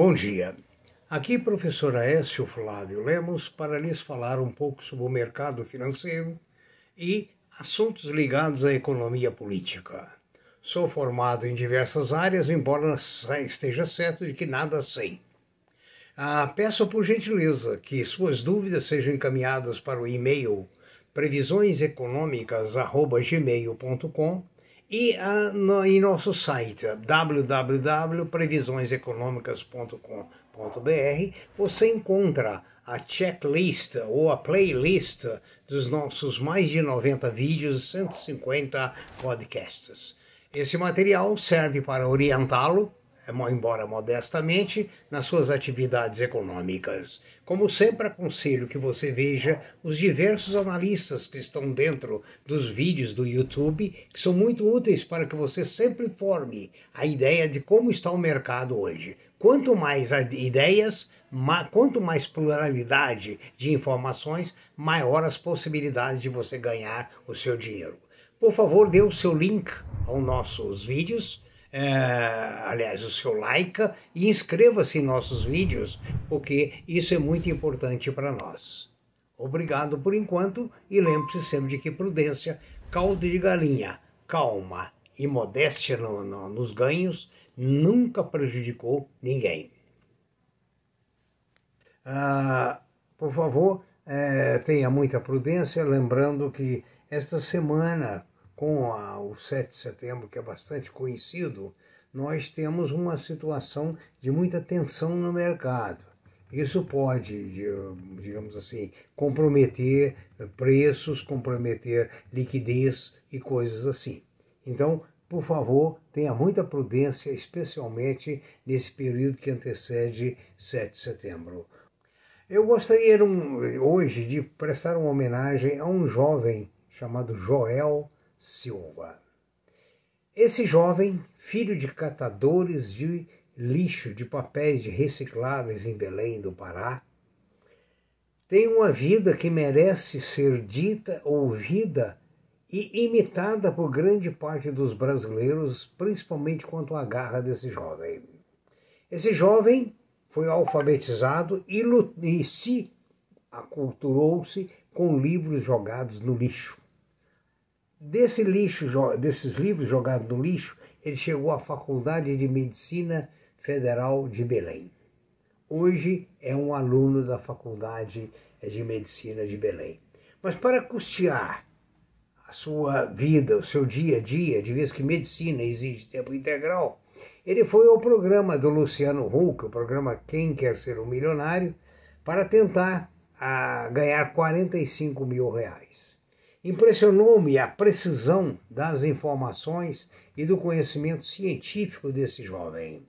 Bom dia. Aqui professor Aécio Flávio Lemos para lhes falar um pouco sobre o mercado financeiro e assuntos ligados à economia política. Sou formado em diversas áreas, embora esteja certo de que nada sei. Ah, peço por gentileza que suas dúvidas sejam encaminhadas para o e-mail previsioneseconômicas.gmail.com e uh, no, em nosso site www.previsioneseconomicas.com.br você encontra a checklist ou a playlist dos nossos mais de 90 vídeos e 150 podcasts. Esse material serve para orientá-lo embora modestamente, nas suas atividades econômicas. Como sempre, aconselho que você veja os diversos analistas que estão dentro dos vídeos do YouTube, que são muito úteis para que você sempre forme a ideia de como está o mercado hoje. Quanto mais ideias, quanto mais pluralidade de informações, maior as possibilidades de você ganhar o seu dinheiro. Por favor, dê o seu link aos nossos vídeos é, aliás, o seu like e inscreva-se em nossos vídeos, porque isso é muito importante para nós. Obrigado por enquanto e lembre-se sempre de que prudência, caldo de galinha, calma e modéstia no, no, nos ganhos nunca prejudicou ninguém. Ah, por favor, é, tenha muita prudência, lembrando que esta semana com a, o 7 de setembro, que é bastante conhecido, nós temos uma situação de muita tensão no mercado. Isso pode, digamos assim, comprometer preços, comprometer liquidez e coisas assim. Então, por favor, tenha muita prudência, especialmente nesse período que antecede 7 de setembro. Eu gostaria hoje de prestar uma homenagem a um jovem chamado Joel Silva. Esse jovem, filho de catadores de lixo de papéis de recicláveis em Belém do Pará, tem uma vida que merece ser dita, ouvida e imitada por grande parte dos brasileiros, principalmente quanto à garra desse jovem. Esse jovem foi alfabetizado e, e se aculturou-se com livros jogados no lixo. Desse lixo, desses livros jogados no lixo, ele chegou à Faculdade de Medicina Federal de Belém. Hoje é um aluno da Faculdade de Medicina de Belém. Mas para custear a sua vida, o seu dia a dia, de vez que medicina exige tempo integral, ele foi ao programa do Luciano Huck, o programa Quem Quer Ser um Milionário, para tentar a, ah, ganhar 45 mil reais. Impressionou-me a precisão das informações e do conhecimento científico desse jovem.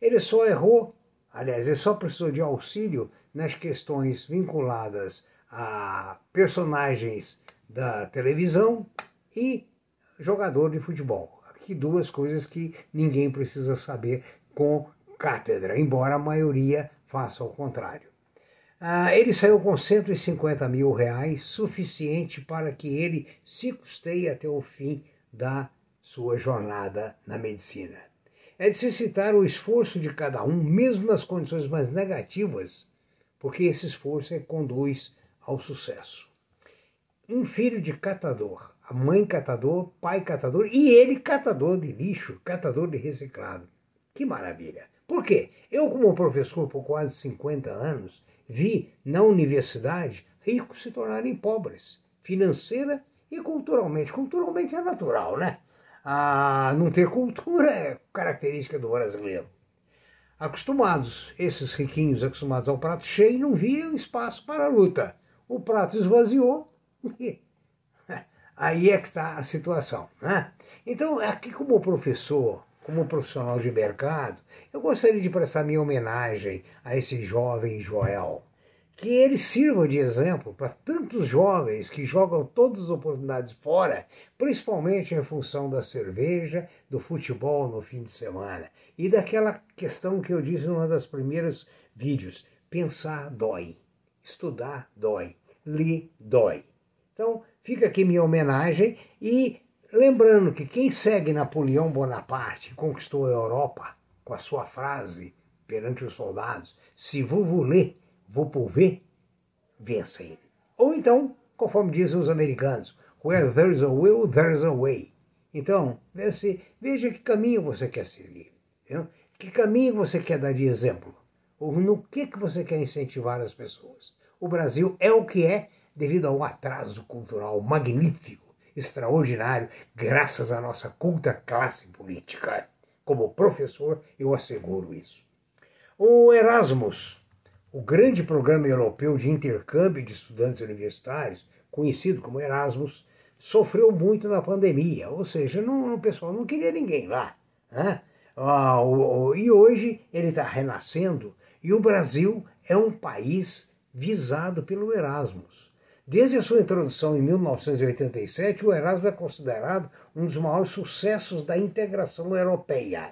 Ele só errou, aliás, ele só precisou de auxílio nas questões vinculadas a personagens da televisão e jogador de futebol. Aqui duas coisas que ninguém precisa saber com cátedra, embora a maioria faça o contrário. Ah, ele saiu com 150 mil reais, suficiente para que ele se custeie até o fim da sua jornada na medicina. É de se citar o esforço de cada um, mesmo nas condições mais negativas, porque esse esforço é conduz ao sucesso. Um filho de catador, a mãe catador, pai catador e ele catador de lixo, catador de reciclado. Que maravilha! Por quê? Eu, como professor por quase 50 anos, vi na universidade ricos se tornarem pobres, financeira e culturalmente. Culturalmente é natural, né? Ah, não ter cultura é característica do brasileiro. Acostumados, esses riquinhos acostumados ao prato cheio, não viam espaço para a luta. O prato esvaziou e aí é que está a situação. Né? Então, aqui como professor, como profissional de mercado, eu gostaria de prestar minha homenagem a esse jovem Joel. Que ele sirva de exemplo para tantos jovens que jogam todas as oportunidades fora, principalmente em função da cerveja, do futebol no fim de semana e daquela questão que eu disse numa das primeiras vídeos: pensar dói, estudar dói, ler dói. Então, fica aqui minha homenagem e lembrando que quem segue Napoleão Bonaparte, conquistou a Europa, com a sua frase perante os soldados: se voulez, vous pouvez, vença ele. Ou então, conforme dizem os americanos, where there's a will, there's a way. Então, veja que caminho você quer seguir. Que caminho você quer dar de exemplo? Ou no que, que você quer incentivar as pessoas? O Brasil é o que é devido ao atraso cultural magnífico, extraordinário, graças à nossa culta classe política. Como professor, eu asseguro isso. O Erasmus, o grande programa europeu de intercâmbio de estudantes universitários, conhecido como Erasmus, sofreu muito na pandemia, ou seja, não, o pessoal não queria ninguém lá. Né? Ah, e hoje ele está renascendo e o Brasil é um país visado pelo Erasmus. Desde a sua introdução em 1987, o Erasmus é considerado um dos maiores sucessos da integração europeia.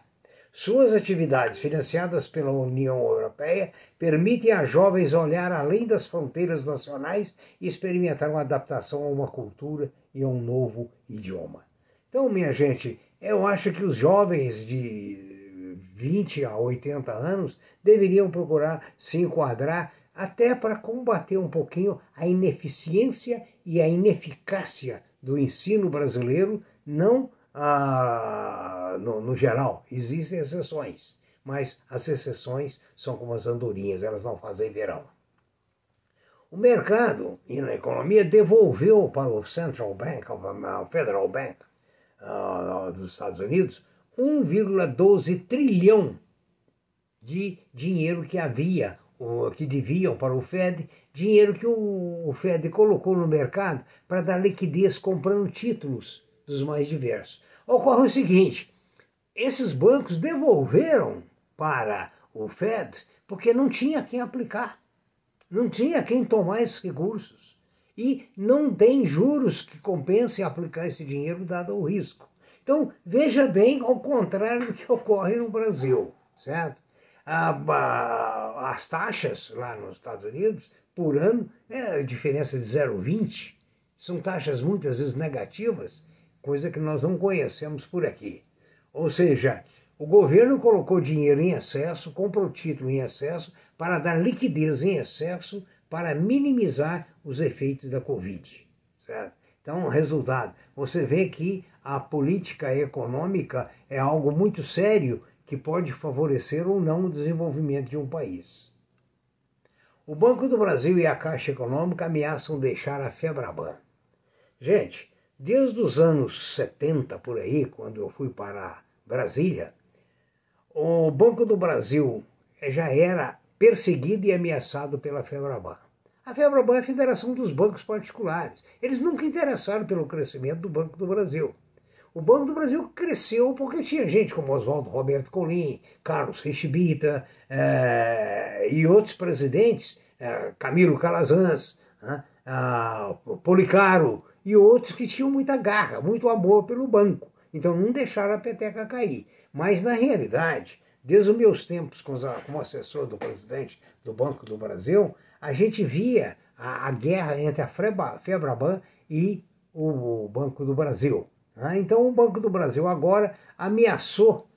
Suas atividades, financiadas pela União Europeia, permitem a jovens olhar além das fronteiras nacionais e experimentar uma adaptação a uma cultura e a um novo idioma. Então, minha gente, eu acho que os jovens de 20 a 80 anos deveriam procurar se enquadrar até para combater um pouquinho a ineficiência e a ineficácia do ensino brasileiro, não ah, no, no geral. Existem exceções, mas as exceções são como as andorinhas, elas não fazem verão. O mercado e a economia devolveu para o Central Bank, o Federal Bank uh, dos Estados Unidos, 1,12 trilhão de dinheiro que havia que deviam para o Fed, dinheiro que o Fed colocou no mercado para dar liquidez comprando títulos dos mais diversos. Ocorre o seguinte: esses bancos devolveram para o Fed porque não tinha quem aplicar, não tinha quem tomar esses recursos. E não tem juros que compensem aplicar esse dinheiro, dado o risco. Então, veja bem ao contrário do que ocorre no Brasil, certo? As taxas lá nos Estados Unidos, por ano, é a diferença de 0,20. São taxas muitas vezes negativas, coisa que nós não conhecemos por aqui. Ou seja, o governo colocou dinheiro em excesso, comprou título em excesso, para dar liquidez em excesso, para minimizar os efeitos da Covid. Certo? Então, resultado, você vê que a política econômica é algo muito sério que pode favorecer ou não o desenvolvimento de um país. O Banco do Brasil e a Caixa Econômica ameaçam deixar a Febraban. Gente, desde os anos 70 por aí, quando eu fui para Brasília, o Banco do Brasil já era perseguido e ameaçado pela Febraban. A Febraban é a Federação dos Bancos Particulares. Eles nunca interessaram pelo crescimento do Banco do Brasil. O Banco do Brasil cresceu porque tinha gente como Oswaldo Roberto Colim, Carlos Richibita eh, e outros presidentes, eh, Camilo Calazans, né, Policaro e outros que tinham muita garra, muito amor pelo banco. Então não deixaram a peteca cair. Mas na realidade, desde os meus tempos como assessor do presidente do Banco do Brasil, a gente via a, a guerra entre a Febraban e o Banco do Brasil. Né? Então, o Banco do Brasil agora ameaçou,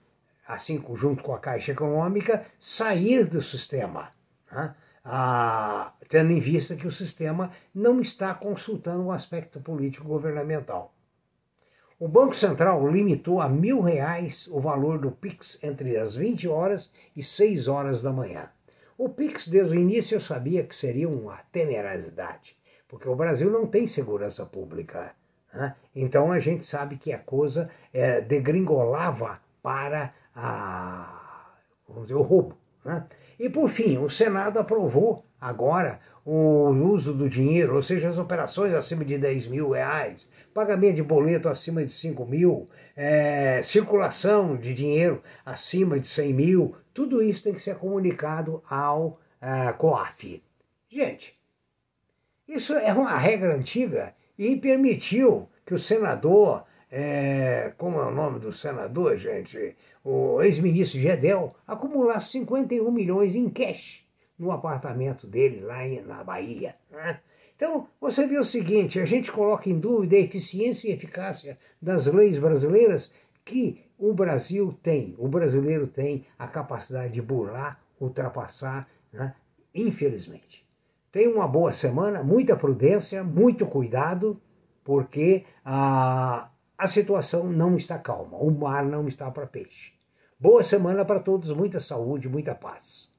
assim junto com a Caixa Econômica, sair do sistema, né? ah, tendo em vista que o sistema não está consultando o aspecto político governamental. O Banco Central limitou a mil reais o valor do PIX entre as 20 horas e 6 horas da manhã. O PIX, desde o início, eu sabia que seria uma temerosidade, porque o Brasil não tem segurança pública. Né? Então a gente sabe que a coisa é, degringolava para a, dizer, o roubo. Né? E por fim, o Senado aprovou agora o uso do dinheiro, ou seja, as operações acima de 10 mil reais, pagamento de boleto acima de 5 mil, é, circulação de dinheiro acima de 100 mil, tudo isso tem que ser comunicado ao é, COAF. Gente, isso é uma regra antiga e permitiu que o senador, é, como é o nome do senador, gente, o ex-ministro Gedel, acumulasse 51 milhões em cash no apartamento dele lá na Bahia. Né? Então, você vê o seguinte: a gente coloca em dúvida a eficiência e eficácia das leis brasileiras que o Brasil tem, o brasileiro tem a capacidade de burlar ultrapassar, né? infelizmente. Tenha uma boa semana, muita prudência, muito cuidado, porque a, a situação não está calma, o mar não está para peixe. Boa semana para todos, muita saúde, muita paz.